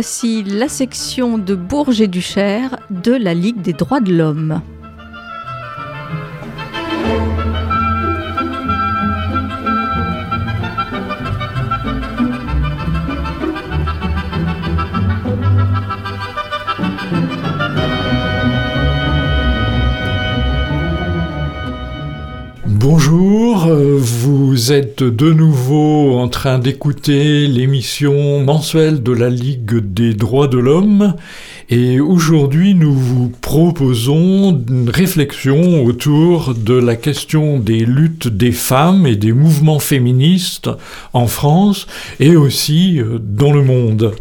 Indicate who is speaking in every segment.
Speaker 1: Voici la section de Bourges et Duchère de la Ligue des droits de l'homme.
Speaker 2: Vous êtes de nouveau en train d'écouter l'émission mensuelle de la Ligue des droits de l'homme et aujourd'hui nous vous proposons une réflexion autour de la question des luttes des femmes et des mouvements féministes en France et aussi euh, dans le monde.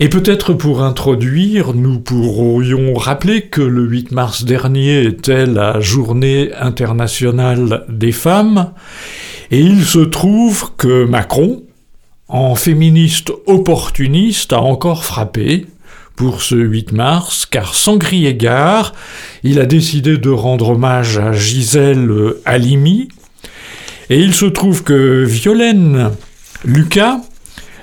Speaker 2: Et peut-être pour introduire, nous pourrions rappeler que le 8 mars dernier était la journée internationale des femmes, et il se trouve que Macron, en féministe opportuniste, a encore frappé pour ce 8 mars, car sans crier gare, il a décidé de rendre hommage à Gisèle Halimi, et il se trouve que Violaine Lucas,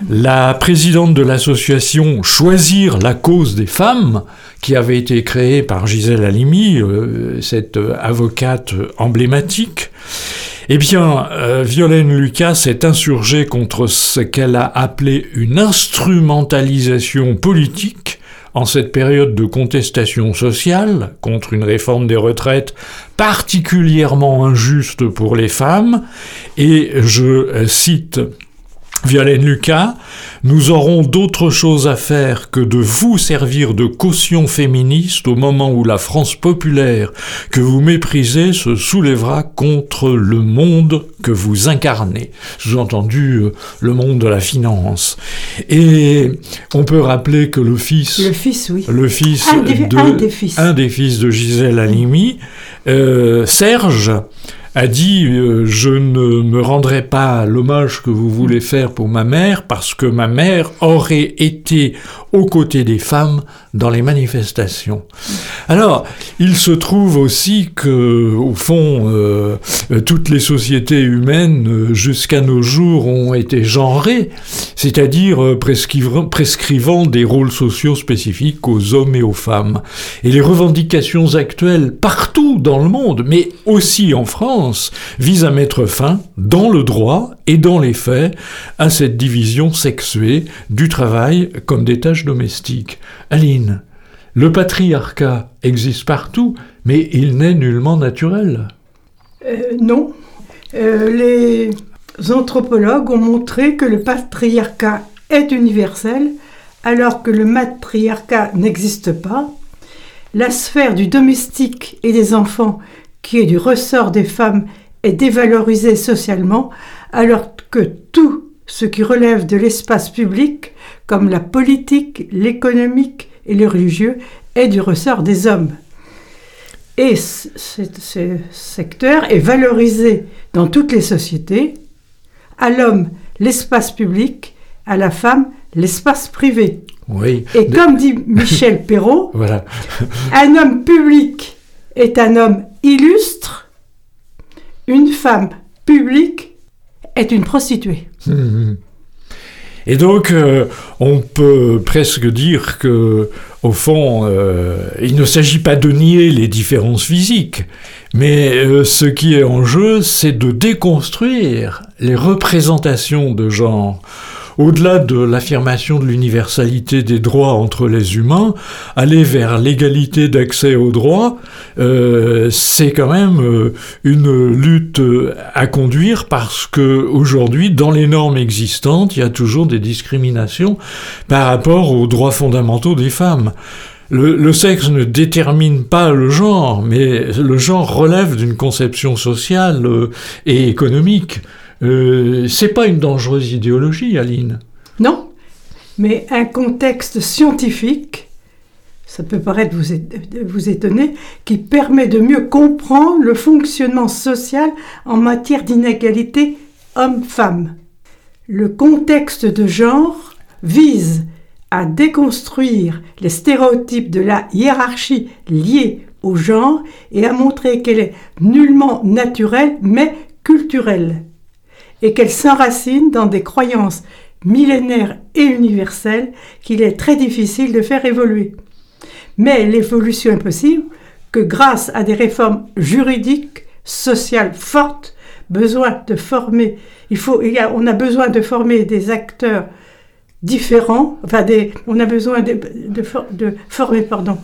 Speaker 2: la présidente de l'association Choisir la cause des femmes, qui avait été créée par Gisèle Halimi, euh, cette avocate emblématique, eh bien, euh, Violaine Lucas s'est insurgée contre ce qu'elle a appelé une instrumentalisation politique en cette période de contestation sociale contre une réforme des retraites particulièrement injuste pour les femmes, et je cite Violaine Lucas, nous aurons d'autres choses à faire que de vous servir de caution féministe au moment où la France populaire que vous méprisez se soulèvera contre le monde que vous incarnez. Sous-entendu, euh, le monde de la finance. Et on peut rappeler que le fils...
Speaker 3: Le fils, oui.
Speaker 2: Le fils
Speaker 3: un des,
Speaker 2: de...
Speaker 3: Un des fils.
Speaker 2: Un des fils de Gisèle Halimi, euh, Serge, a dit euh, Je ne me rendrai pas l'hommage que vous voulez faire pour ma mère parce que ma mère aurait été aux côtés des femmes dans les manifestations. Alors, il se trouve aussi que, au fond, euh, toutes les sociétés humaines euh, jusqu'à nos jours ont été genrées, c'est-à-dire euh, prescrivant, prescrivant des rôles sociaux spécifiques aux hommes et aux femmes. Et les revendications actuelles partout dans le monde, mais aussi en France, visent à mettre fin, dans le droit et dans les faits, à cette division sexuée du travail comme des tâches domestiques. Aline, le patriarcat existe partout, mais il n'est nullement naturel.
Speaker 3: Euh, non. Euh, les anthropologues ont montré que le patriarcat est universel, alors que le matriarcat n'existe pas. La sphère du domestique et des enfants, qui est du ressort des femmes, est dévalorisée socialement, alors que tout ce qui relève de l'espace public, comme la politique, l'économique et le religieux, est du ressort des hommes. Et ce, ce secteur est valorisé dans toutes les sociétés, à l'homme l'espace public, à la femme l'espace privé.
Speaker 2: Oui.
Speaker 3: Et comme dit Michel Perrault,
Speaker 2: voilà.
Speaker 3: un homme public est un homme illustre, une femme publique est une prostituée.
Speaker 2: Et donc, euh, on peut presque dire que, au fond, euh, il ne s'agit pas de nier les différences physiques, mais euh, ce qui est en jeu, c'est de déconstruire les représentations de genre au-delà de l'affirmation de l'universalité des droits entre les humains, aller vers l'égalité d'accès aux droits, euh, c'est quand même euh, une lutte à conduire parce que aujourd'hui, dans les normes existantes, il y a toujours des discriminations par rapport aux droits fondamentaux des femmes. Le, sexe ne détermine pas le genre, mais le genre relève d'une conception sociale euh, et économique. Euh, c'est pas une dangereuse idéologie, Aline.
Speaker 3: Non, mais un contexte scientifique, ça peut paraître vous, vous étonner, qui permet de mieux comprendre le fonctionnement social en matière d'inégalité homme-femme. Le contexte de genre vise à déconstruire les stéréotypes de la hiérarchie liée au genre et à montrer qu'elle est nullement naturelle mais culturelle et qu'elle s'enracine dans des croyances millénaire et universel qu'il est très difficile de faire évoluer. Mais l'évolution est possible que grâce à des réformes juridiques, sociales fortes, il faut, on a besoin de former des acteurs différents, on a besoin de, de, former pardon,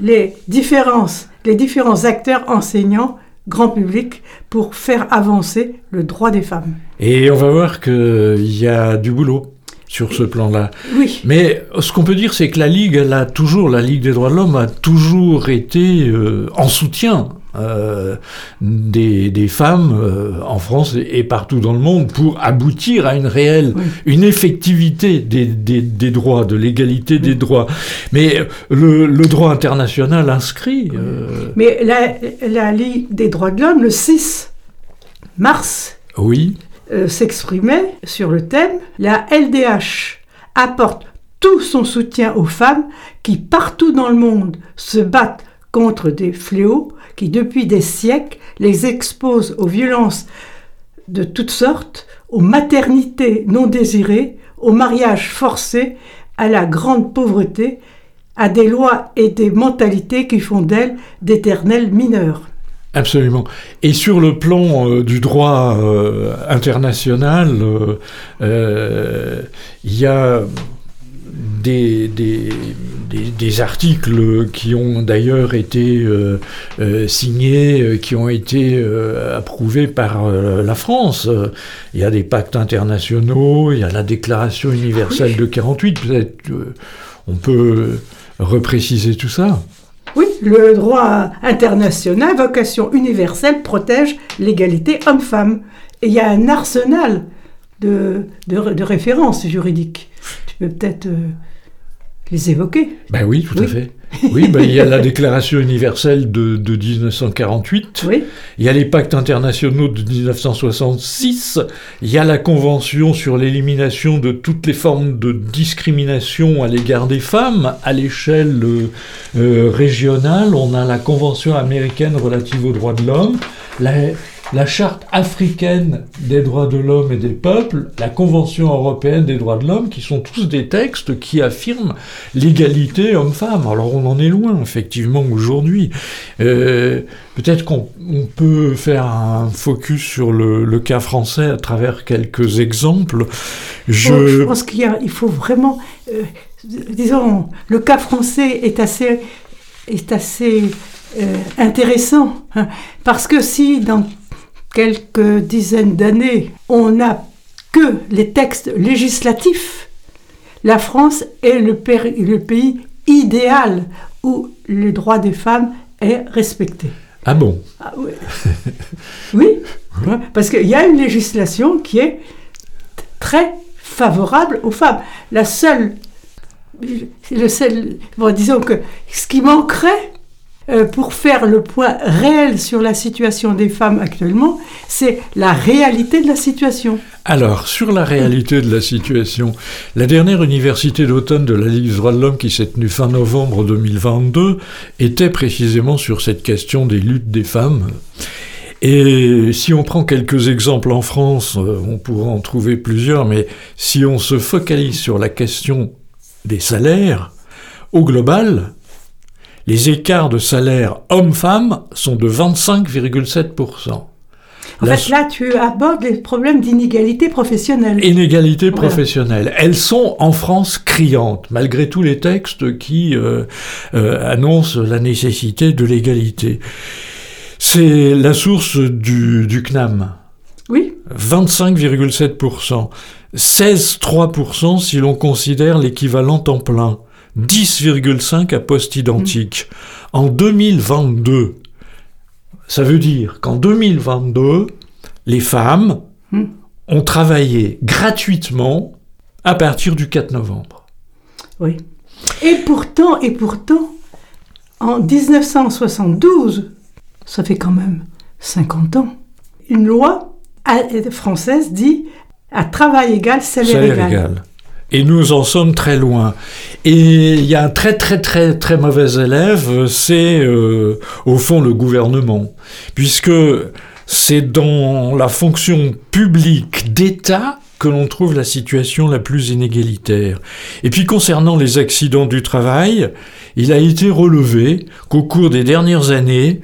Speaker 3: les différences, les différents acteurs enseignants grand public pour faire avancer le droit des femmes.
Speaker 2: Et on va voir qu'il y a du boulot sur ce plan-là.
Speaker 3: Oui.
Speaker 2: Mais ce qu'on peut dire, c'est que la Ligue, elle a toujours, la Ligue des droits de l'homme a toujours été euh, en soutien euh, des, des, femmes euh, en France et, partout dans le monde pour aboutir à une réelle, une effectivité des, des, des, droits, de l'égalité des droits. Mais le, le, droit international inscrit.
Speaker 3: Euh... Mais la, la, Ligue des droits de l'homme, le 6 mars,
Speaker 2: oui.
Speaker 3: S'exprimait sur le thème La LDH apporte tout son soutien aux femmes qui, partout dans le monde, se battent contre des fléaux qui, depuis des siècles, les exposent aux violences de toutes sortes, aux maternités non désirées, aux mariages forcés, à la grande pauvreté, à des lois et des mentalités qui font d'elles d'éternels mineurs.
Speaker 2: Absolument. Et sur le plan euh, du droit euh, international, euh, il y a des, des, des, articles qui ont d'ailleurs été euh, euh, signés, euh, qui ont été approuvés par la France. Il y a des pactes internationaux, il y a la Déclaration universelle de 48. Peut-être on peut repréciser tout ça.
Speaker 3: Oui, le droit international, vocation universelle, protège l'égalité homme-femme. Et il y a un arsenal de, de, références juridiques. Tu peux peut-être les évoquer.
Speaker 2: Ben oui, tout à fait. Oui, ben, il y a la Déclaration universelle de, de 1948,
Speaker 3: oui.
Speaker 2: il y a les pactes internationaux de 1966, il y a la Convention sur l'élimination de toutes les formes de discrimination à l'égard des femmes à l'échelle euh, euh, régionale, on a la Convention américaine relative aux droits de l'homme, la, la Charte africaine des droits de l'homme et des peuples, la Convention européenne des droits de l'homme, qui sont tous des textes qui affirment l'égalité homme-femme. Alors on en est loin, effectivement, aujourd'hui. Euh, peut-être qu'on peut faire un focus sur le, cas français à travers quelques exemples.
Speaker 3: Je, pense qu'il faut vraiment... Euh, disons, le cas français est assez... Est assez euh, intéressant, hein, parce que si dans quelques dizaines d'années, on n'a que les textes législatifs, la France est le, pays idéal où le droit des femmes est respecté.
Speaker 2: Ah bon?
Speaker 3: Ah Oui, oui parce qu'il y a une législation qui est très favorable aux femmes. La seule, le seul, disons que ce qui manquerait, pour faire le point réel sur la situation des femmes actuellement, c'est la réalité de la situation.
Speaker 2: Alors, sur la réalité de la situation, la dernière université d'automne de la Ligue des droits de l'homme qui s'est tenue fin novembre 2022 était précisément sur cette question des luttes des femmes. Et si on prend quelques exemples en France, euh, on pourra en trouver plusieurs, mais si on se focalise sur la question des salaires, au global, les écarts de salaire homme-femme sont de 25,7%.
Speaker 3: En fait, là, tu abordes les problèmes d'inégalité professionnelle.
Speaker 2: Inégalité professionnelle. Elles sont en France criantes, malgré tous les textes qui euh, euh, annoncent la nécessité de l'égalité. C'est la source du, du CNAM.
Speaker 3: Oui.
Speaker 2: 25,7%. 16,3% si l'on considère l'équivalent temps plein. 10,5 à poste identique. En 2022, ça veut dire qu'en 2022, les femmes hmm. ont travaillé gratuitement à partir du 4 novembre.
Speaker 3: Oui. Et pourtant, et pourtant, en 1972, ça fait quand même 50 ans, une loi française dit à travail égal, salaire, égal.
Speaker 2: Et nous en sommes très loin. Et il y a un très très très très mauvais élève, c'est euh, au fond le gouvernement. Puisque c'est dans la fonction publique d'État que l'on trouve la situation la plus inégalitaire. Et puis concernant les accidents du travail, il a été relevé qu'au cours des dernières années,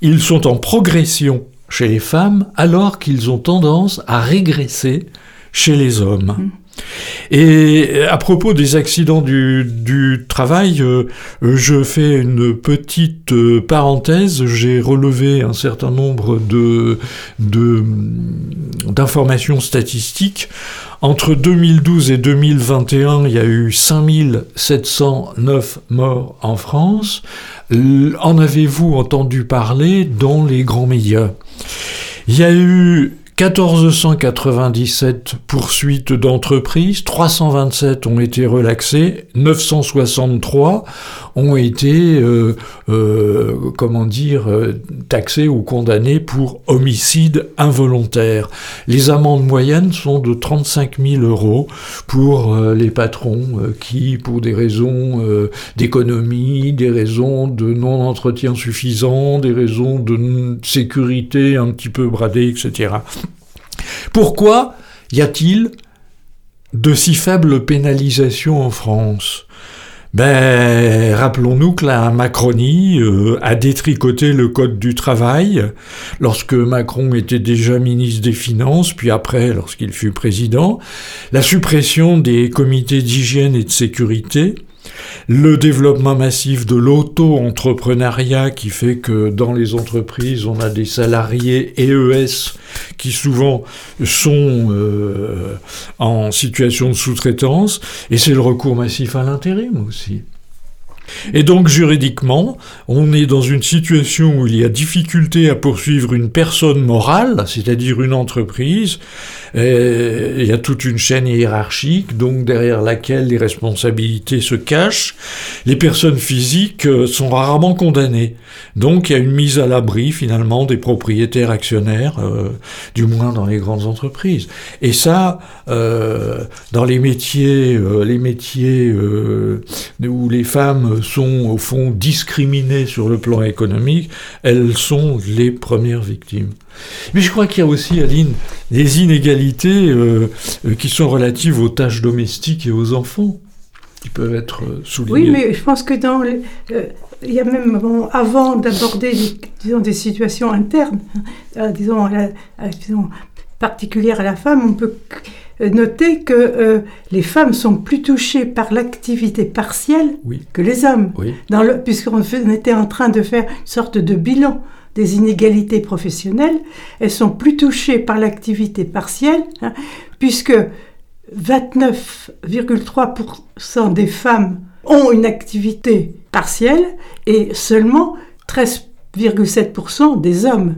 Speaker 2: ils sont en progression chez les femmes alors qu'ils ont tendance à régresser chez les hommes. Mmh. Et à propos des accidents du, travail, euh, je fais une petite euh, parenthèse. J'ai relevé un certain nombre de, d'informations statistiques. Entre 2012 et 2021, il y a eu 5709 morts en France. En avez-vous entendu parler dans les grands médias? Il y a eu 1497 poursuites d'entreprises, 327 ont été relaxées, 963 ont été, euh, euh, comment dire, euh, taxés ou condamnés pour homicide involontaire. Les amendes moyennes sont de 35 000 euros pour les patrons qui, pour des raisons d'économie, des raisons de non-entretien suffisant, des raisons de sécurité un petit peu bradées, etc. Pourquoi y a-t-il de si faibles pénalisations en France? Ben, rappelons-nous que la Macronie euh, a détricoté le code du travail. Lorsque Macron était déjà ministre des Finances, puis après lorsqu'il fut président, la suppression des comités d'hygiène et de sécurité, le développement massif de l'auto-entrepreneuriat qui fait que dans les entreprises, on a des salariés EES qui souvent sont euh, en situation de sous-traitance, et c'est le recours massif à l'intérim aussi. Et donc juridiquement, on est dans une situation où il y a difficulté à poursuivre une personne morale, c'est-à-dire une entreprise. il y a toute une chaîne hiérarchique, donc derrière laquelle les responsabilités se cachent. Les personnes physiques euh, sont rarement condamnées. Donc il y a une mise à l'abri finalement des propriétaires actionnaires, euh, du moins dans les grandes entreprises. Et ça, euh, dans les métiers, les métiers où les femmes sont au fond discriminées sur le plan économique, elles sont les premières victimes. Mais je crois qu'il y a aussi, Aline, des inégalités euh, euh, qui sont relatives aux tâches domestiques et aux enfants, qui peuvent être euh, soulignées.
Speaker 3: Oui, mais je pense que dans il y a même, avant d'aborder, disons, des situations internes, hein, disons, particulières à la femme, on peut euh, noter que euh, les femmes sont plus touchées par l'activité partielle que les hommes. Puisqu'on était en train de faire une sorte de bilan des inégalités professionnelles, elles sont plus touchées par l'activité partielle, hein, puisque 29,3% des femmes ont une activité partielle et seulement 13,7% des hommes.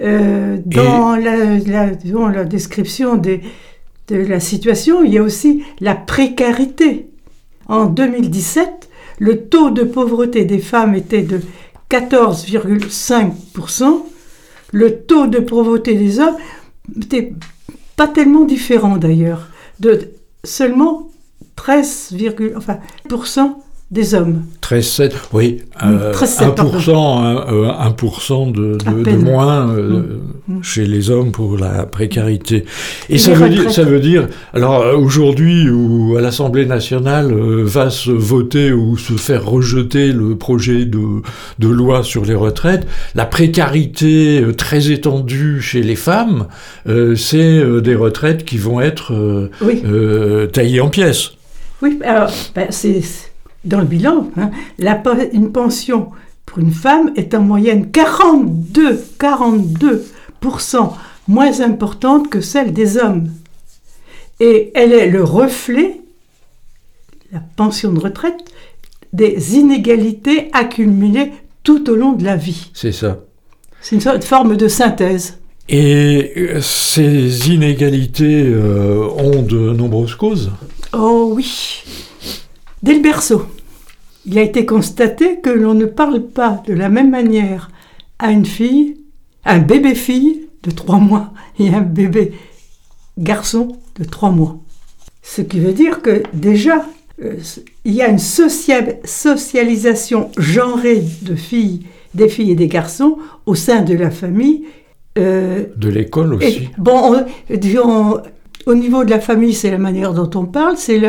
Speaker 3: Euh, dans la, description de la situation, il y a aussi la précarité. En 2017, le taux de pauvreté des femmes était de 14,5%. Le taux de pauvreté des hommes n'était pas tellement différent d'ailleurs, de seulement 13,1% enfin, des hommes.
Speaker 2: 13,7, oui. 1%, euh, 1%, de, de, moins euh, mm. Mm. chez les hommes pour la précarité. Et, ça, veut dire, ça veut dire, alors euh, aujourd'hui, où à l'Assemblée nationale va se voter ou se faire rejeter le projet de, de loi sur les retraites, la précarité très étendue chez les femmes, c'est des retraites qui vont être taillées en pièces.
Speaker 3: Oui, alors, ben, c'est dans le bilan, hein, une pension pour une femme est en moyenne 42, 42% moins importante que celle des hommes. Et elle est le reflet, la pension de retraite, des inégalités accumulées tout au long de la vie.
Speaker 2: C'est ça.
Speaker 3: C'est une forme de synthèse.
Speaker 2: Et euh, ces inégalités euh, ont de nombreuses causes?
Speaker 3: Oh oui. Dès le berceau, il a été constaté que l'on ne parle pas de la même manière à une fille, un bébé fille de trois mois et un bébé garçon de trois mois. Ce qui veut dire que déjà, euh, il y a une socialisation genrée de filles, des filles et des garçons au sein de la famille.
Speaker 2: Euh, de l'école aussi.
Speaker 3: bon, au niveau de la famille, c'est la manière dont on parle, c'est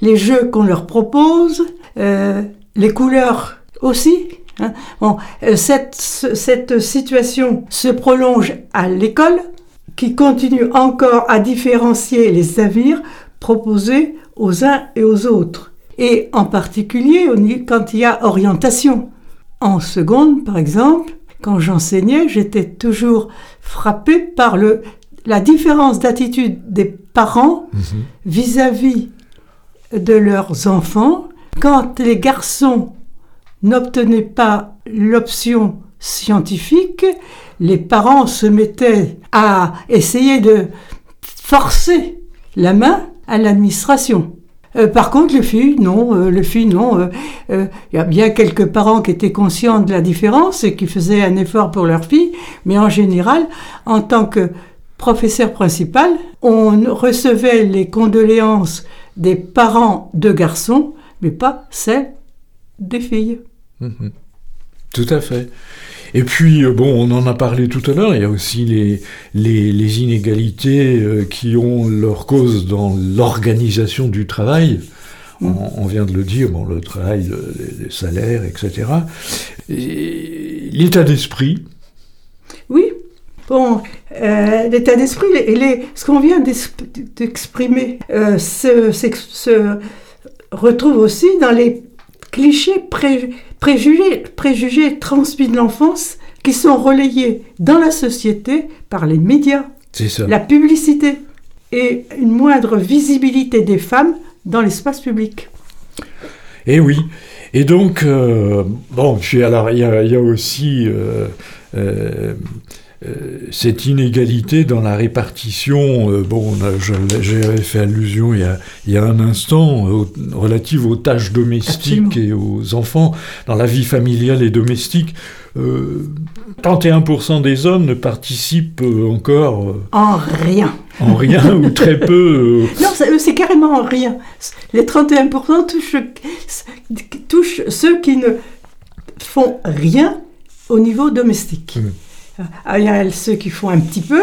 Speaker 3: les jeux qu'on leur propose, euh, les couleurs aussi. Hein. Bon, euh, cette, cette situation se prolonge à l'école, qui continue encore à différencier les navires proposés aux uns et aux autres. Et en particulier quand il y a orientation. En seconde, par exemple, quand j'enseignais, j'étais toujours frappée par le, la différence d'attitude des parents mhm. vis-à-vis de leurs enfants. Quand les garçons n'obtenaient pas l'option scientifique, les parents se mettaient à essayer de forcer la main à l'administration. Euh, par contre, les filles, non, euh, les non. Euh, il y a bien quelques parents qui étaient conscients de la différence et qui faisaient un effort pour leurs filles, mais en général, en tant que professeur principal, on recevait les condoléances des parents de garçons, mais pas celles des filles.
Speaker 2: Mhm. Tout à fait. Et puis, euh, bon, on en a parlé tout à l'heure, il y a aussi les, les, inégalités euh, qui ont leur cause dans l'organisation du travail. Mm. On, vient de le dire, bon, le travail, les, salaires, etc. L'état d'esprit.
Speaker 3: Oui, Bon, euh, l'état d'esprit, ce qu'on vient d'exprimer se, retrouve aussi dans les clichés préjugés, préjugés transmis de l'enfance qui sont relayés dans la société par les médias, la publicité et une moindre visibilité des femmes dans l'espace public.
Speaker 2: Eh oui. Et donc, euh, bon, il y, a aussi euh, euh, cette inégalité dans la répartition, euh, bon, j'avais fait allusion il y a, il y a un instant, relative aux tâches domestiques et aux enfants, dans la vie familiale et domestique. 31% euh, des hommes ne participent encore...
Speaker 3: en rien.
Speaker 2: En rien ou très peu.
Speaker 3: Non, c'est carrément en rien. Les 31% touchent, touchent ceux qui ne font rien au niveau domestique. Mmh. Ah, il y a ceux qui font un petit peu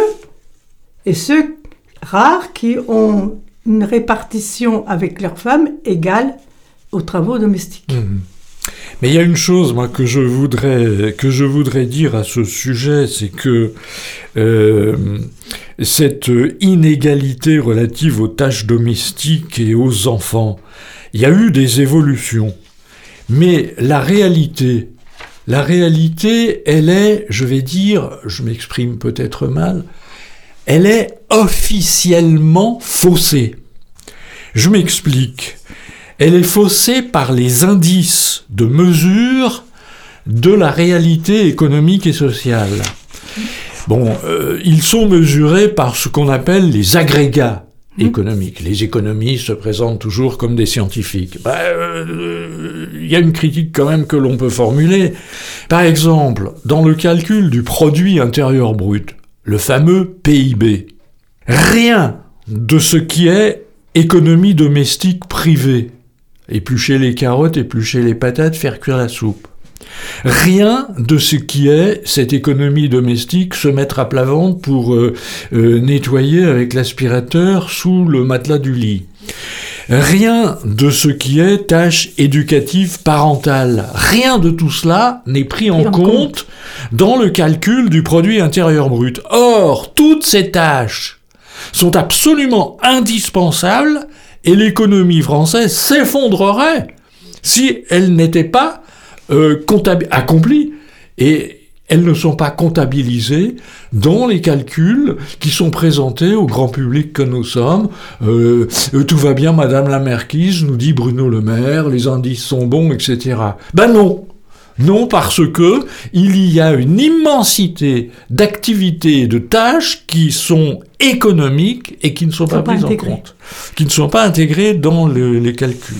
Speaker 3: et ceux rares qui ont une répartition avec leurs femmes égale aux travaux domestiques.
Speaker 2: Mhm. Mais il y a une chose, que je voudrais, que je voudrais dire à ce sujet, c'est que euh, cette inégalité relative aux tâches domestiques et aux enfants, il y a eu des évolutions. Mais la réalité, la réalité, elle est, je vais dire, je m'exprime peut-être mal, elle est officiellement faussée. Je m'explique. Elle est faussée par les indices de mesure de la réalité économique et sociale. Bon, euh, ils sont mesurés par ce qu'on appelle les agrégats. Économique. Les économistes se présentent toujours comme des scientifiques. Il bah, euh, y a une critique quand même que l'on peut formuler. Par exemple, dans le calcul du produit intérieur brut, le fameux PIB, rien de ce qui est économie domestique privée, éplucher les carottes, éplucher les patates, faire cuire la soupe, Rien de ce qui est cette économie domestique, se mettre à plat ventre pour euh, euh, nettoyer avec l'aspirateur sous le matelas du lit. Rien de ce qui est tâche éducative parentale. Rien de tout cela n'est pris en, compte dans le calcul du produit intérieur brut. Or, toutes ces tâches sont absolument indispensables et l'économie française s'effondrerait si elle n'était pas euh, accomplies et elles ne sont pas comptabilisées dans les calculs qui sont présentés au grand public que nous sommes. Euh, euh, tout va bien, Madame la Marquise, nous dit Bruno Le Maire, les indices sont bons, etc. Ben non, non, parce que il y a une immensité d'activités et de tâches qui sont économiques et qui ne sont pas, prises en compte, qui ne sont pas intégrées dans les calculs.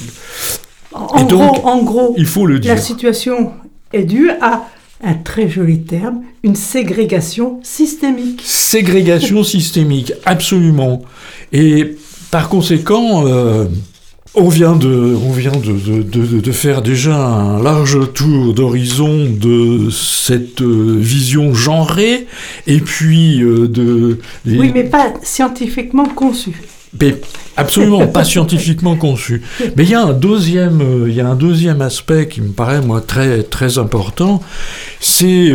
Speaker 3: En, gros, en gros, il faut le dire. La situation est due à un très joli terme, une ségrégation systémique.
Speaker 2: Ségrégation systémique, absolument. Et par conséquent, euh, On vient, de, on vient de, de, de, faire déjà un large tour d'horizon de cette euh, vision genrée, et puis euh, de...
Speaker 3: Oui, mais pas scientifiquement conçue.
Speaker 2: Mais absolument pas scientifiquement conçu. Mais il y a un deuxième, euh, il y a un deuxième aspect qui me paraît moi très très important, c'est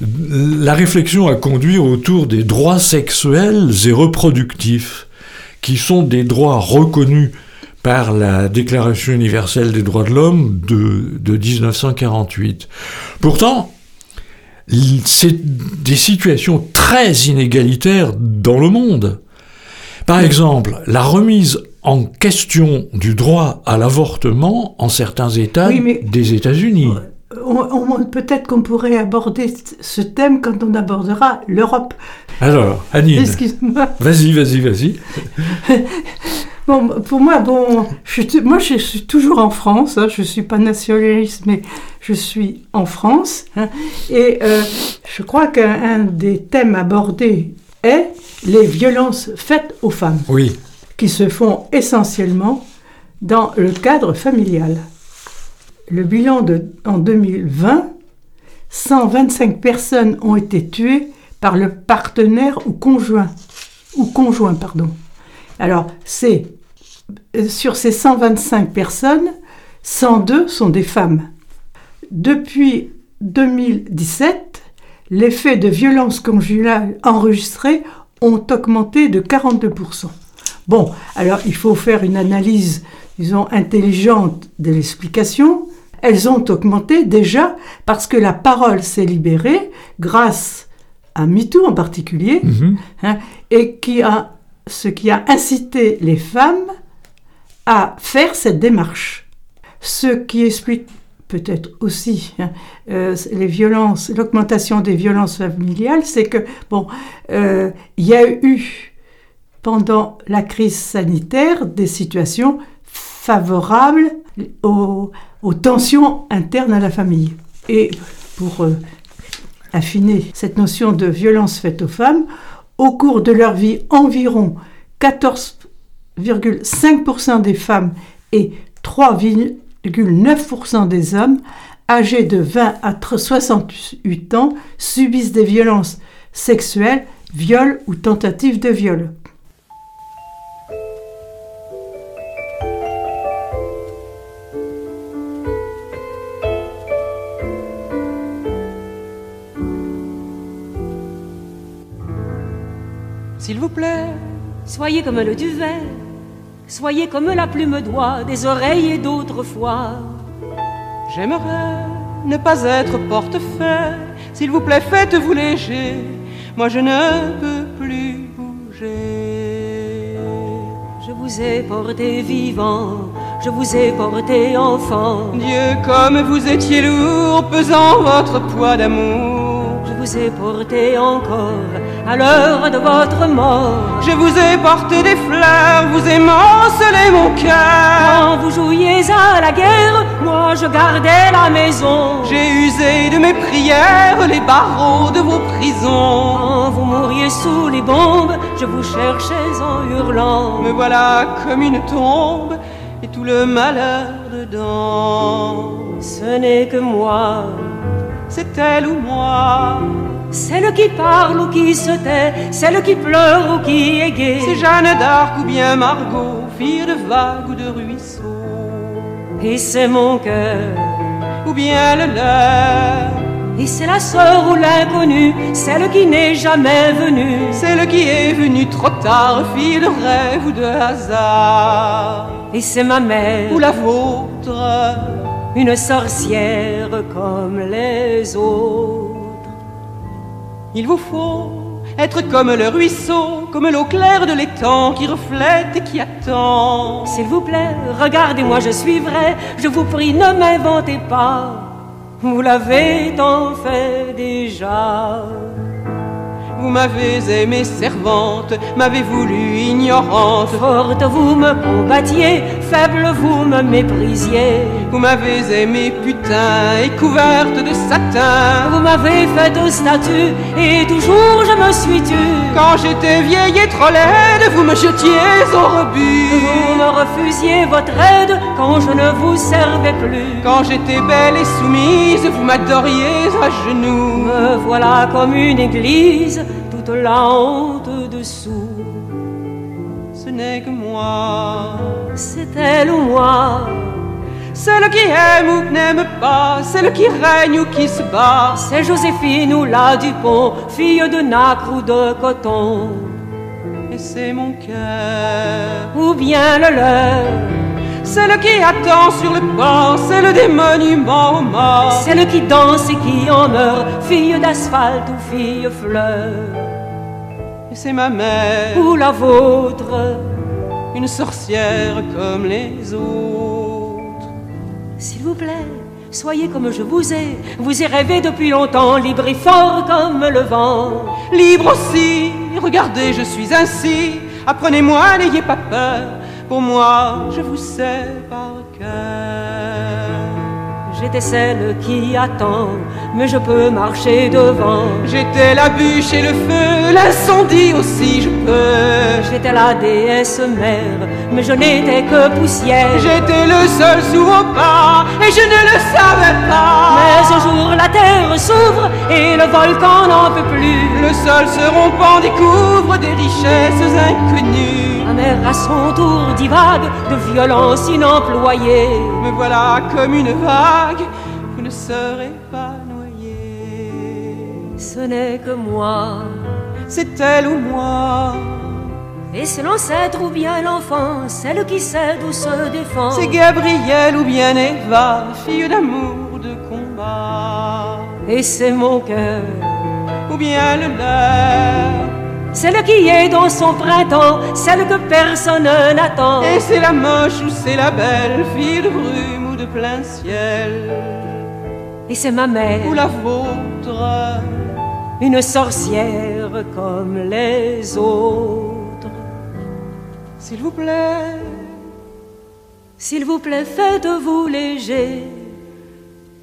Speaker 2: la réflexion à conduire autour des droits sexuels et reproductifs, qui sont des droits reconnus par la Déclaration universelle des droits de l'homme de, de 1948. Pourtant, c'est des situations très inégalitaires dans le monde. Par exemple, la remise en question du droit à l'avortement en certains États des États-Unis.
Speaker 3: Peut-être qu'on pourrait aborder ce thème quand on abordera l'Europe.
Speaker 2: Alors, Annie. Excuse-moi. Vas-y, vas-y, vas-y.
Speaker 3: Bon, pour moi, bon, je, moi, je suis toujours en France. Hein, je suis pas nationaliste, mais je suis en France. Hein, et euh, je crois qu'un des thèmes abordés est les violences faites aux femmes.
Speaker 2: Oui.
Speaker 3: Qui se font essentiellement dans le cadre familial. Le bilan de, en 2020, 125 personnes ont été tuées par le partenaire ou conjoint. Ou conjoint, pardon. Alors, c'est sur ces 125 personnes, 102 sont des femmes. Depuis 2017, les faits de violence conjugale enregistrés ont augmenté de 42%. Bon, alors il faut faire une analyse, disons, intelligente de l'explication. Elles ont augmenté déjà parce que la parole s'est libérée grâce à MeToo en particulier, mhm. hein, et qui a, ce qui a incité les femmes à faire cette démarche. Ce qui explique peut-être aussi hein, euh, les violences, l'augmentation des violences familiales, c'est que bon, euh, il y a eu pendant la crise sanitaire des situations favorables aux, tensions internes à la famille. Et pour euh, affiner cette notion de violence faite aux femmes, au cours de leur vie, environ 14 3,5% des femmes et 3,9% des hommes âgés de 20 à 68 ans subissent des violences sexuelles, viols ou tentatives de viol.
Speaker 4: S'il vous plaît, soyez comme le duvet Soyez comme la plume d'oie des oreilles et d'autrefois.
Speaker 5: J'aimerais ne pas être portefeuille. S'il vous plaît, faites-vous léger. Moi, je ne peux plus bouger.
Speaker 4: Je vous ai porté vivant, je vous ai porté enfant.
Speaker 5: Dieu, comme vous étiez lourd, pesant votre poids d'amour.
Speaker 4: Je vous ai porté encore à l'heure de votre mort.
Speaker 5: Je vous ai porté des fleurs, vous émancelez mon cœur.
Speaker 4: Quand vous jouiez à la guerre, moi je gardais la maison.
Speaker 5: J'ai usé de mes prières les barreaux de vos prisons.
Speaker 4: Quand vous mouriez sous les bombes, je vous cherchais en hurlant.
Speaker 5: Me voilà comme une tombe et tout le malheur dedans.
Speaker 4: Ce n'est que moi,
Speaker 5: c'est elle ou moi.
Speaker 4: Celle qui parle ou qui se tait, celle qui pleure ou qui est gaie.
Speaker 5: C'est Jeanne d'Arc ou bien Margot, fille de vagues ou de ruisseaux.
Speaker 4: Et c'est mon cœur,
Speaker 5: ou bien le leur.
Speaker 4: Et c'est la sœur ou l'inconnue, celle qui n'est jamais venue.
Speaker 5: Celle qui est venue trop tard, fille de rêve ou de hasard.
Speaker 4: Et c'est ma mère,
Speaker 5: ou la vôtre,
Speaker 4: une sorcière comme les autres.
Speaker 5: Il vous faut être comme le ruisseau, comme l'eau claire de l'étang qui reflète et qui attend.
Speaker 4: S'il vous plaît, regardez-moi, je suis vrai, je vous prie, ne m'inventez pas. Vous l'avez tant fait déjà.
Speaker 5: Vous m'avez aimé servante, m'avez voulu ignorante.
Speaker 4: Forte, vous me combattiez, faible, vous me méprisiez.
Speaker 5: Vous m'avez aimé putain et couverte de satin.
Speaker 4: Vous m'avez fait de statue et toujours je me suis tue.
Speaker 5: Quand j'étais vieille et trop laide, vous me jetiez au rebut.
Speaker 4: Vous me refusiez votre aide quand je ne vous servais plus.
Speaker 5: Quand j'étais belle et soumise, vous m'adoriez à genoux.
Speaker 4: Me voilà comme une église, toute la honte dessous. C'est elle ou moi,
Speaker 5: celle qui aime ou n'aime pas, celle qui règne ou qui se bat.
Speaker 4: c'est Joséphine ou la Dupont, fille de nacre ou de coton.
Speaker 5: Et c'est mon cœur,
Speaker 4: Ou bien le leur,
Speaker 5: celle qui attend sur le port, celle des monuments aux morts.
Speaker 4: celle qui danse et qui en meurt, fille d'asphalte ou fille fleur.
Speaker 5: C'est ma mère,
Speaker 4: Ou la vôtre,
Speaker 5: une sorcière comme les autres.
Speaker 4: s'il vous plaît, soyez comme je vous ai. Vous y rêvé depuis longtemps, libre et fort comme le vent.
Speaker 5: Libre aussi, regardez, je suis ainsi. Apprenez-moi, n'ayez pas peur. Pour moi, je vous sais par cœur.
Speaker 4: J'étais celle qui attend, mais je peux marcher devant.
Speaker 5: J'étais la bûche et le feu, l'incendie aussi, je peux.
Speaker 4: J'étais la déesse mère, mais je n'étais que poussière.
Speaker 5: J'étais le seul sous vos pas et je ne le savais pas.
Speaker 4: Mais un jour la terre s'ouvre et le volcan n'en peut plus.
Speaker 5: Le sol se rompant découvre des richesses inconnues.
Speaker 4: La mer à son tour divague de violence inemployée.
Speaker 5: Me voilà comme une vague, vous ne serez pas noyé.
Speaker 4: Ce n'est que moi.
Speaker 5: C'est elle ou moi.
Speaker 4: Et c'est l'ancêtre ou bien l'enfant, celle qui sait d'où se défend.
Speaker 5: C'est Gabrielle ou bien Eva, fille d'amour, de combat.
Speaker 4: Et c'est mon cœur,
Speaker 5: Ou bien le leur.
Speaker 4: celle qui est dans son printemps, celle que personne n'attend.
Speaker 5: Et c'est la moche ou c'est la belle, fille de brume ou de plein ciel.
Speaker 4: Et c'est ma mère,
Speaker 5: Ou la vôtre.
Speaker 4: une sorcière comme les autres.
Speaker 5: S'il vous plaît,
Speaker 4: S'il vous plaît, faites-vous léger.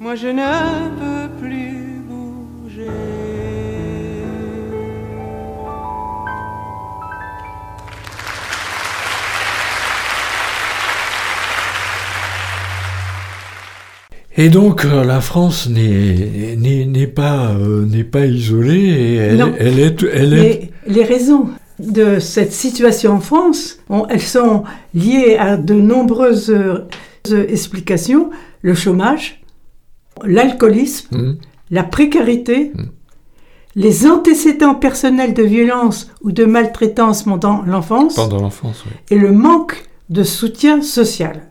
Speaker 5: moi je ne peux plus bouger.
Speaker 2: Et donc euh, la France n'est pas euh, n'est pas isolée et elle,
Speaker 3: Non.
Speaker 2: elle est elle est
Speaker 3: Les, les raisons de cette situation en France, elles sont liées à de nombreuses euh, explications. Le chômage, l'alcoolisme,
Speaker 2: Hmm.
Speaker 3: la précarité,
Speaker 2: Mm.
Speaker 3: les antécédents personnels de violence ou de maltraitance pendant l'enfance
Speaker 2: pendant l'enfance. oui.
Speaker 3: et le manque de soutien social.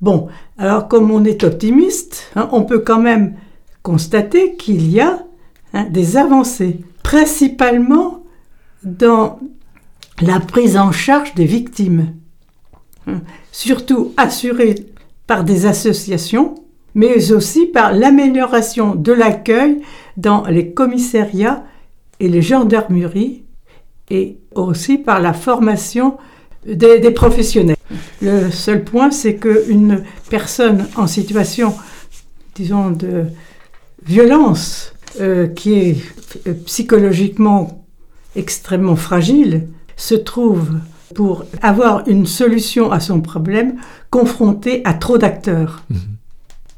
Speaker 3: Bon, alors comme on est optimiste, hein, on peut quand même constater qu'il y a hein, des avancées, principalement dans la prise en charge des victimes, Hein, surtout assurée par des associations, mais aussi par l'amélioration de l'accueil dans les commissariats et les gendarmeries, et aussi par la formation des, des professionnels. Le seul point, c'est qu'une personne en situation, disons, de violence, euh, qui est euh, psychologiquement extrêmement fragile, se trouve, pour avoir une solution à son problème, confrontée à trop d'acteurs.
Speaker 2: Mhm.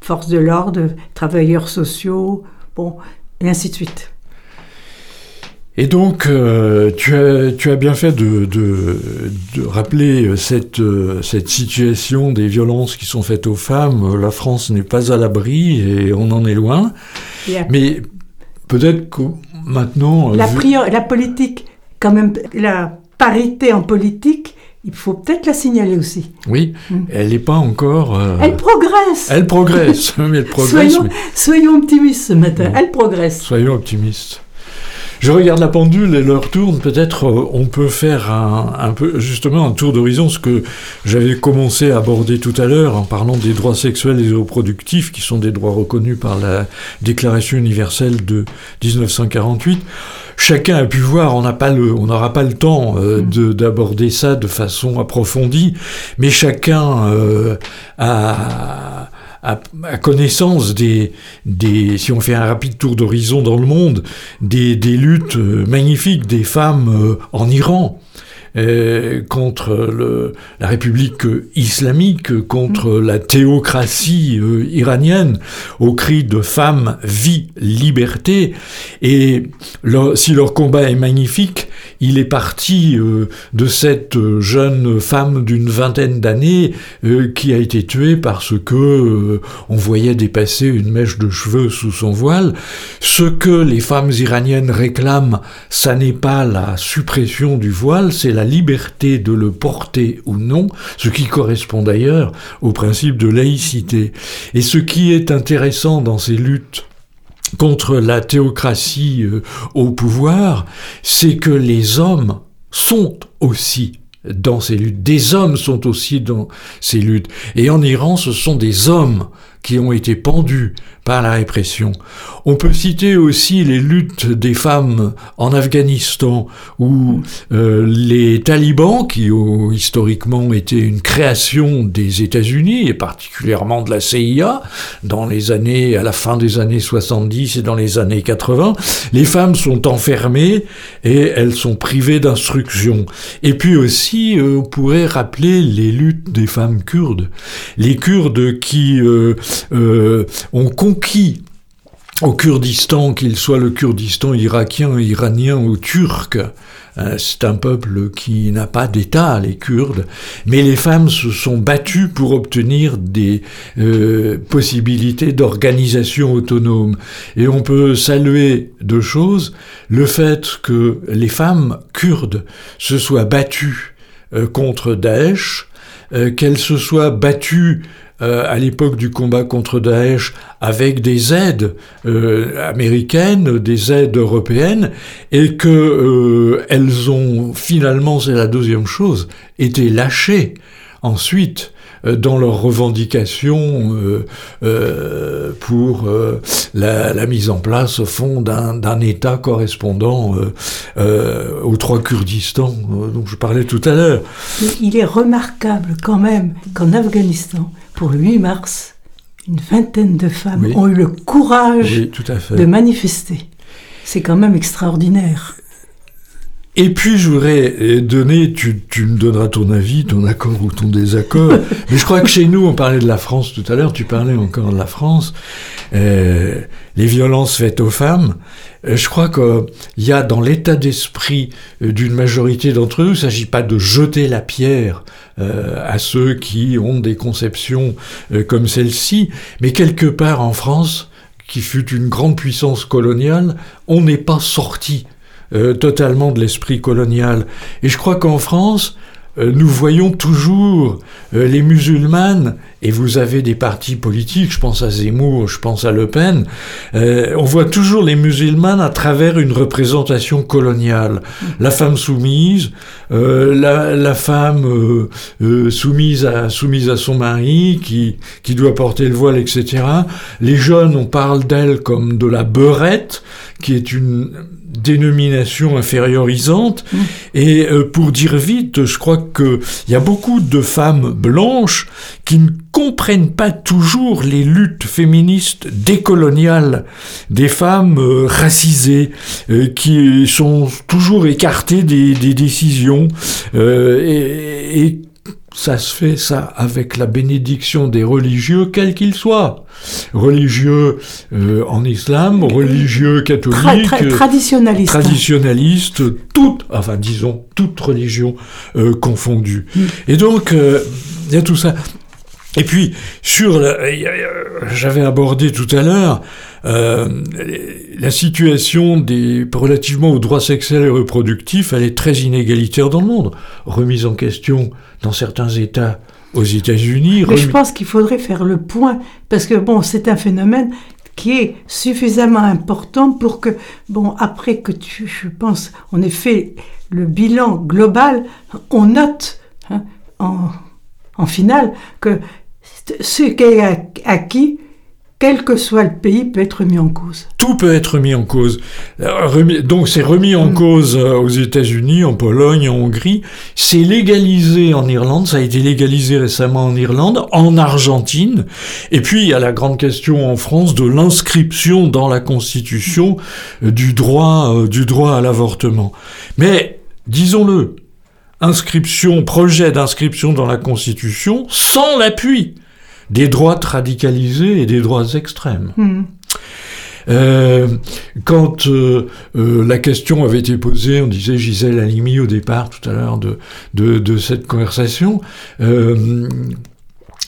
Speaker 3: Force de l'ordre, travailleurs sociaux, bon, et ainsi de suite.
Speaker 2: Et donc, euh, tu, as, tu as bien fait de, de, de rappeler cette, euh, cette situation des violences qui sont faites aux femmes. La France n'est pas à l'abri et on en est loin. Mais peut-être que maintenant...
Speaker 3: la,
Speaker 2: vu-
Speaker 3: prior- la politique, quand même, la parité en politique, il faut peut-être la signaler aussi.
Speaker 2: Oui,
Speaker 3: Mm.
Speaker 2: elle n'est pas encore... euh,
Speaker 3: Elle progresse.
Speaker 2: elle progresse, mais elle progresse.
Speaker 3: soyons,
Speaker 2: mais-
Speaker 3: soyons optimistes ce matin.
Speaker 2: Mm.
Speaker 3: Elle progresse.
Speaker 2: Soyons optimistes. Je regarde la pendule et l'heure tourne. Peut-être euh, on peut faire un, un peu, justement, un tour d'horizon, ce que j'avais commencé à aborder tout à l'heure en parlant des droits sexuels et reproductifs, qui sont des droits reconnus par la Déclaration universelle de 1948. chacun a pu voir, on n'a pas le, on n'aura pas le temps euh, mm. d'aborder ça de façon approfondie, mais chacun euh, a, a, connaissance des, des, si on fait un rapide tour d'horizon dans le monde, des, des luttes magnifiques des femmes en Iran. Euh, contre le, la République islamique, contre mm. la théocratie euh, iranienne, au cri de femmes, vie, liberté. Et si leur combat est magnifique, il est parti euh, de cette jeune femme d'une vingtaine d'années qui a été tuée parce que on voyait dépasser une mèche de cheveux sous son voile. Ce que les femmes iraniennes réclament, ça n'est pas la suppression du voile, c'est la liberté de le porter ou non, ce qui correspond d'ailleurs au principe de laïcité. Et ce qui est intéressant dans ces luttes contre la théocratie euh, au pouvoir, c'est que les hommes sont aussi dans ces luttes. Des hommes sont aussi dans ces luttes. Et en Iran, ce sont des hommes qui ont été pendus par la répression. On peut citer aussi les luttes des femmes en Afghanistan, où euh, les talibans, qui ont historiquement été une création des États-Unis, et particulièrement de la CIA, dans les années, à la fin des années 70 et dans les années 80, les femmes sont enfermées et elles sont privées d'instruction. Et puis aussi, euh, on pourrait rappeler les luttes des femmes kurdes. Les Kurdes qui euh, euh, ont conquis au Kurdistan, qu'il soit le Kurdistan irakien, iranien ou turc, hein, c'est un peuple qui n'a pas d'État, les Kurdes, mais les femmes se sont battues pour obtenir des euh, possibilités d'organisation autonome. Et on peut saluer deux choses, le fait que les femmes kurdes se soient battues euh, contre Daesh, qu'elles se soient battues euh, à l'époque du combat contre Daesh avec des aides euh, américaines, des aides européennes, et que euh, elles ont finalement, c'est la deuxième chose, été lâchées ensuite dans leurs revendications pour la, mise en place, au fond, d'un État correspondant aux trois Kurdistan dont je parlais tout à l'heure.
Speaker 3: Il est remarquable quand même qu'en Afghanistan, pour le 8 mars, une vingtaine de femmes ont eu le courage de manifester. C'est quand même extraordinaire.
Speaker 2: Et puis je voudrais donner, tu, me donneras ton avis, ton accord ou ton désaccord, mais je crois que chez nous, on parlait de la France tout à l'heure, tu parlais encore de la France, euh, les violences faites aux femmes, euh, je crois qu'il y a dans l'état d'esprit euh, d'une majorité d'entre eux, il ne s'agit pas de jeter la pierre à ceux qui ont des conceptions comme celle-ci, mais quelque part en France, qui fut une grande puissance coloniale, on n'est pas sorti euh, totalement de l'esprit colonial. Et je crois qu'en France, euh, nous voyons toujours euh, les musulmanes, et vous avez des partis politiques, je pense à Zemmour, je pense à Le Pen, on voit toujours les musulmanes à travers une représentation coloniale. La femme soumise, la, femme soumise, à, soumise à son mari, qui, qui doit porter le voile, etc. Les jeunes, on parle d'elle comme de la beurette, qui est une dénomination infériorisante. Mmh. Et euh, pour dire vite, je crois qu'il y a beaucoup de femmes blanches qui ne comprennent pas toujours les luttes féministes décoloniales des femmes euh, racisées, euh, qui sont toujours écartées des, décisions et, et ça se fait ça avec la bénédiction des religieux, quels qu'ils soient. Religieux euh, en islam, religieux catholiques,
Speaker 3: tra traditionnalistes.
Speaker 2: traditionnalistes, toutes, enfin disons, toutes religions euh, confondues. Mm. Et donc, euh, il y a tout ça. Et puis, sur j'avais abordé tout à l'heure euh, la situation des, relativement aux droits sexuels et reproductifs, elle est très inégalitaire dans le monde. Remise en question dans certains États aux États-Unis.
Speaker 3: Mais je pense qu'il faudrait faire le point, parce que bon, c'est un phénomène qui est suffisamment important pour que, bon, après que tu, je pense, on ait fait le bilan global, on note hein, en, en finale que ce qui est acquis quel que soit le pays, peut être mis en cause.
Speaker 2: Tout peut être mis en cause. Euh, donc c'est remis en mm. cause euh, aux États-Unis, en Pologne, en Hongrie. C'est légalisé en Irlande. Ça a été légalisé récemment en Irlande, en Argentine. Et puis il y a la grande question en France de l'inscription dans la Constitution euh, du droit, du droit à l'avortement. Mais disons-le, inscription, projet d'inscription dans la Constitution sans l'appui des droites radicalisées et des droites extrêmes. Hmm. Euh, quand euh, euh, la question avait été posée, on disait Gisèle Halimi au départ tout à l'heure de, de, de, cette conversation,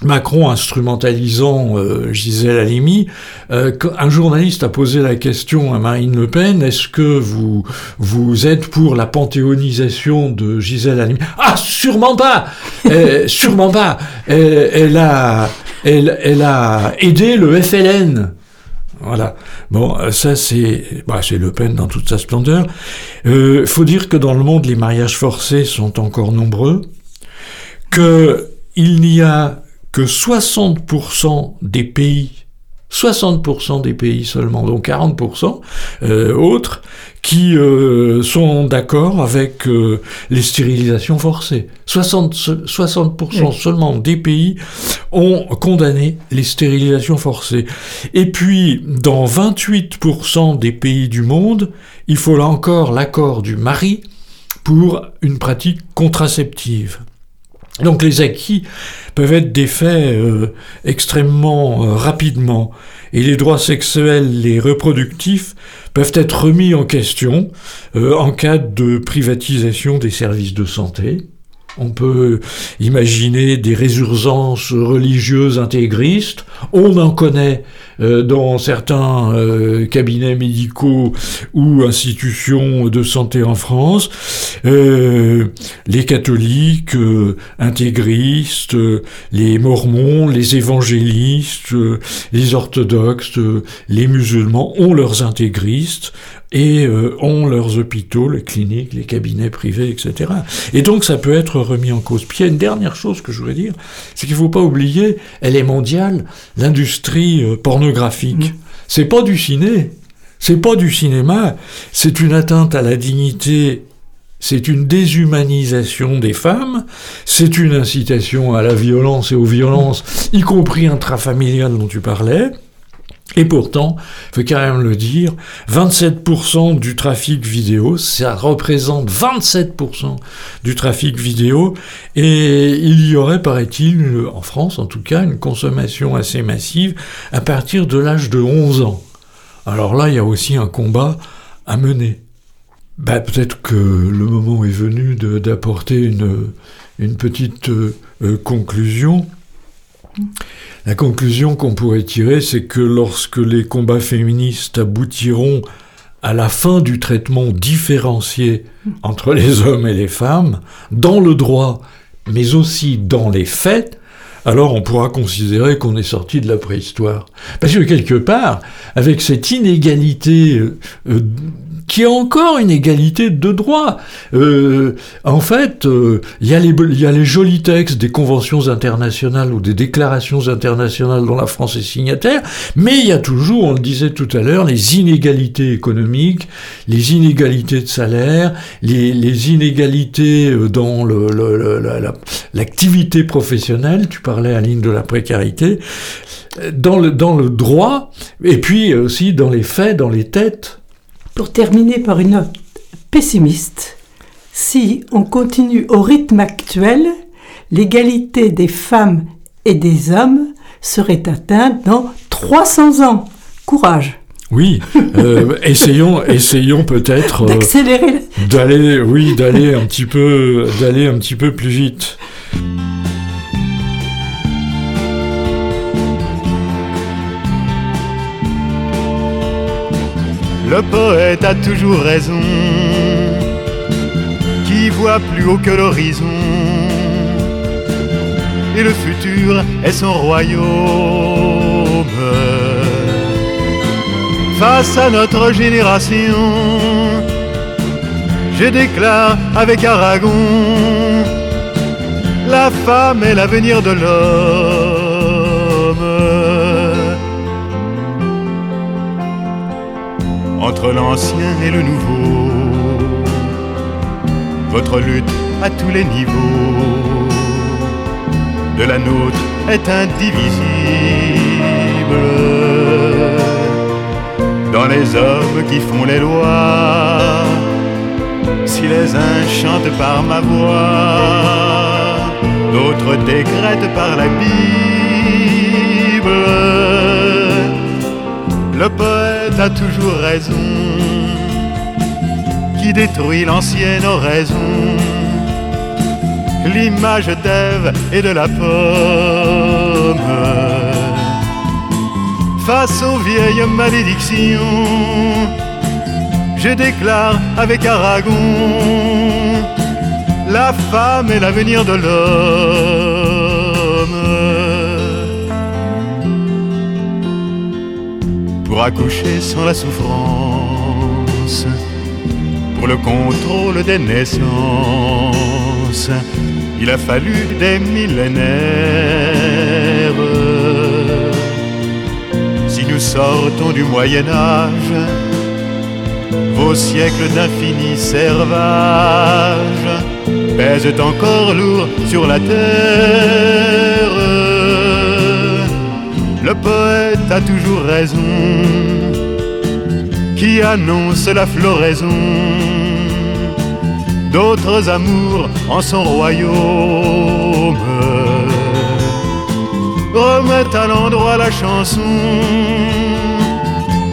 Speaker 2: Macron instrumentalisant euh, Gisèle Halimi, euh, un journaliste a posé la question à Marine Le Pen est-ce que vous vous êtes pour la panthéonisation de Gisèle Halimi? Ah, sûrement pas, euh, sûrement pas. Elle, a elle, elle a aidé le FLN. Voilà. Bon, ça c'est, bah, c'est Le Pen dans toute sa splendeur. Euh, faut dire que dans le monde, les mariages forcés sont encore nombreux, que il n'y a que 60% des pays 60% des pays seulement, donc 40% euh, autres, qui euh, sont d'accord avec euh, les stérilisations forcées. 60, 60% seulement des pays ont condamné les stérilisations forcées. Et puis, dans 28% des pays du monde, il faut là encore l'accord du mari pour une pratique contraceptive. Donc les acquis peuvent être défaits euh, extrêmement euh, rapidement et les droits sexuels et reproductifs peuvent être remis en question euh, en cas de privatisation des services de santé. On peut imaginer des résurgences religieuses intégristes. On en connaît euh, dans certains euh, cabinets médicaux ou institutions de santé en France, euh, les catholiques intégristes, les mormons, les évangélistes, les orthodoxes, les musulmans ont leurs intégristes et ont leurs hôpitaux, les cliniques, les cabinets privés, etc. Et donc ça peut être remis en cause. Puis il y a une dernière chose que je voudrais dire, c'est qu'il ne faut pas oublier, elle est mondiale, l'industrie pornographique pornographique. C'est pas du ciné, c'est pas du cinéma, c'est une atteinte à la dignité, c'est une déshumanisation des femmes, c'est une incitation à la violence et aux violences, y compris intrafamiliales dont tu parlais. Et pourtant, il faut quand même le dire, 27% du trafic vidéo, ça représente 27% du trafic vidéo, et il y aurait, paraît-il, en France en tout cas, une consommation assez massive à partir de l'âge de 11 ans. Alors là, il y a aussi un combat à mener. Ben, Peut-être que le moment est venu d'apporter une, petite euh, conclusion. La conclusion qu'on pourrait tirer, c'est que lorsque les combats féministes aboutiront à la fin du traitement différencié entre les hommes et les femmes, dans le droit, mais aussi dans les faits, alors on pourra considérer qu'on est sorti de la préhistoire. Parce que quelque part, avec cette inégalité euh, qui est encore une égalité de droit. Euh, en fait, euh, il y, a les jolis textes des conventions internationales ou des déclarations internationales dont la France est signataire, mais il y a toujours, on le disait tout à l'heure, les inégalités économiques, les inégalités de salaire, les, inégalités euh, dans l'activité professionnelle, tu parlais, Aline, de la précarité, dans le, dans le droit, et puis aussi dans les faits, dans les têtes.
Speaker 3: Pour terminer par une note pessimiste, si on continue au rythme actuel, l'égalité des femmes et des hommes serait atteinte dans 300 ans. Courage.
Speaker 2: Oui, euh, essayons, essayons peut-être
Speaker 3: euh, d'accélérer,
Speaker 2: d'aller, oui, d'aller un petit peu, d'aller un petit peu plus vite.
Speaker 6: Le poète a toujours raison, qui voit plus haut que l'horizon? Et le futur est son royaume. Face à notre génération, je déclare avec Aragon, la femme est l'avenir de l'homme. L'ancien et le nouveau. Votre lutte à tous les niveaux de la nôtre est indivisible. Dans les hommes qui font les lois, si les uns chantent par ma voix, d'autres décrètent par la Bible. Le poète a toujours raison, qui détruit l'ancienne oraison l'image d'Ève et de la pomme. Face aux vieilles malédictions, je déclare avec Aragon, la femme est l'avenir de l'homme. Pour accoucher sans la souffrance, pour le contrôle des naissances, il a fallu des millénaires. Si nous sortons du Moyen Âge, vos siècles d'infini servage pèsent encore lourd sur la terre. Le poète a toujours raison, qui annonce la floraison d'autres amours en son royaume. Remettent à l'endroit la chanson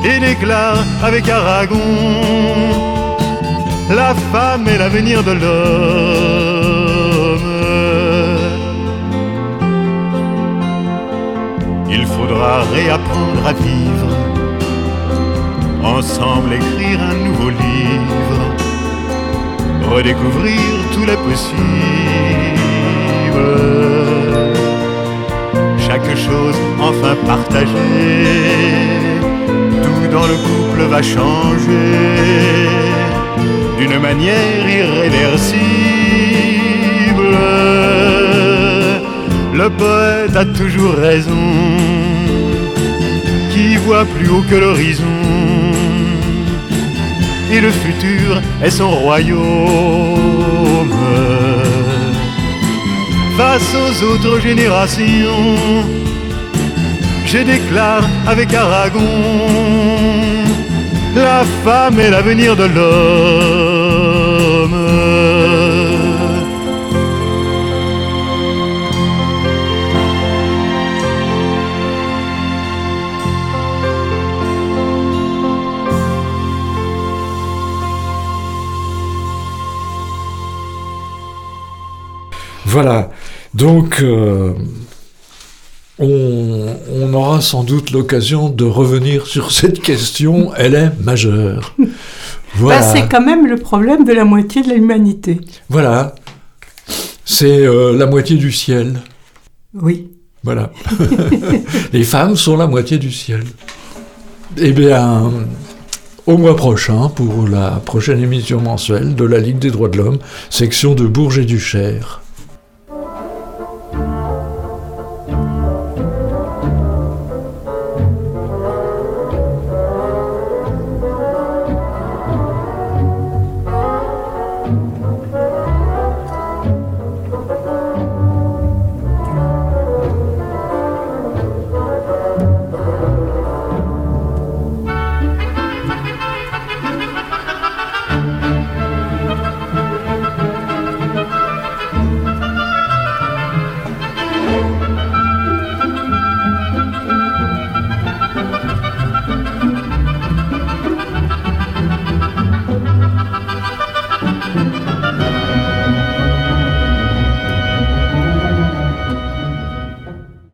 Speaker 6: et déclare avec Aragon la femme est l'avenir de l'homme. Faudra réapprendre à vivre, ensemble écrire un nouveau livre redécouvrir tous les possibles. Chaque chose enfin partagée, tout dans le couple va changer d'une manière irréversible. Le poète a toujours raison, qui voit plus haut que l'horizon et le futur est son royaume. Face aux autres générations, je déclare avec Aragon, la femme est l'avenir de l'homme.
Speaker 2: Voilà, donc euh, on, aura sans doute l'occasion de revenir sur cette question, elle est majeure.
Speaker 3: Voilà. Bah, c'est quand même le problème de la moitié de l'humanité.
Speaker 2: Voilà, c'est euh, la moitié du ciel.
Speaker 3: Oui.
Speaker 2: Voilà. Les femmes sont la moitié du ciel. Eh bien, au mois prochain, pour la prochaine émission mensuelle de la Ligue des droits de l'homme, section de Bourges et du Cher.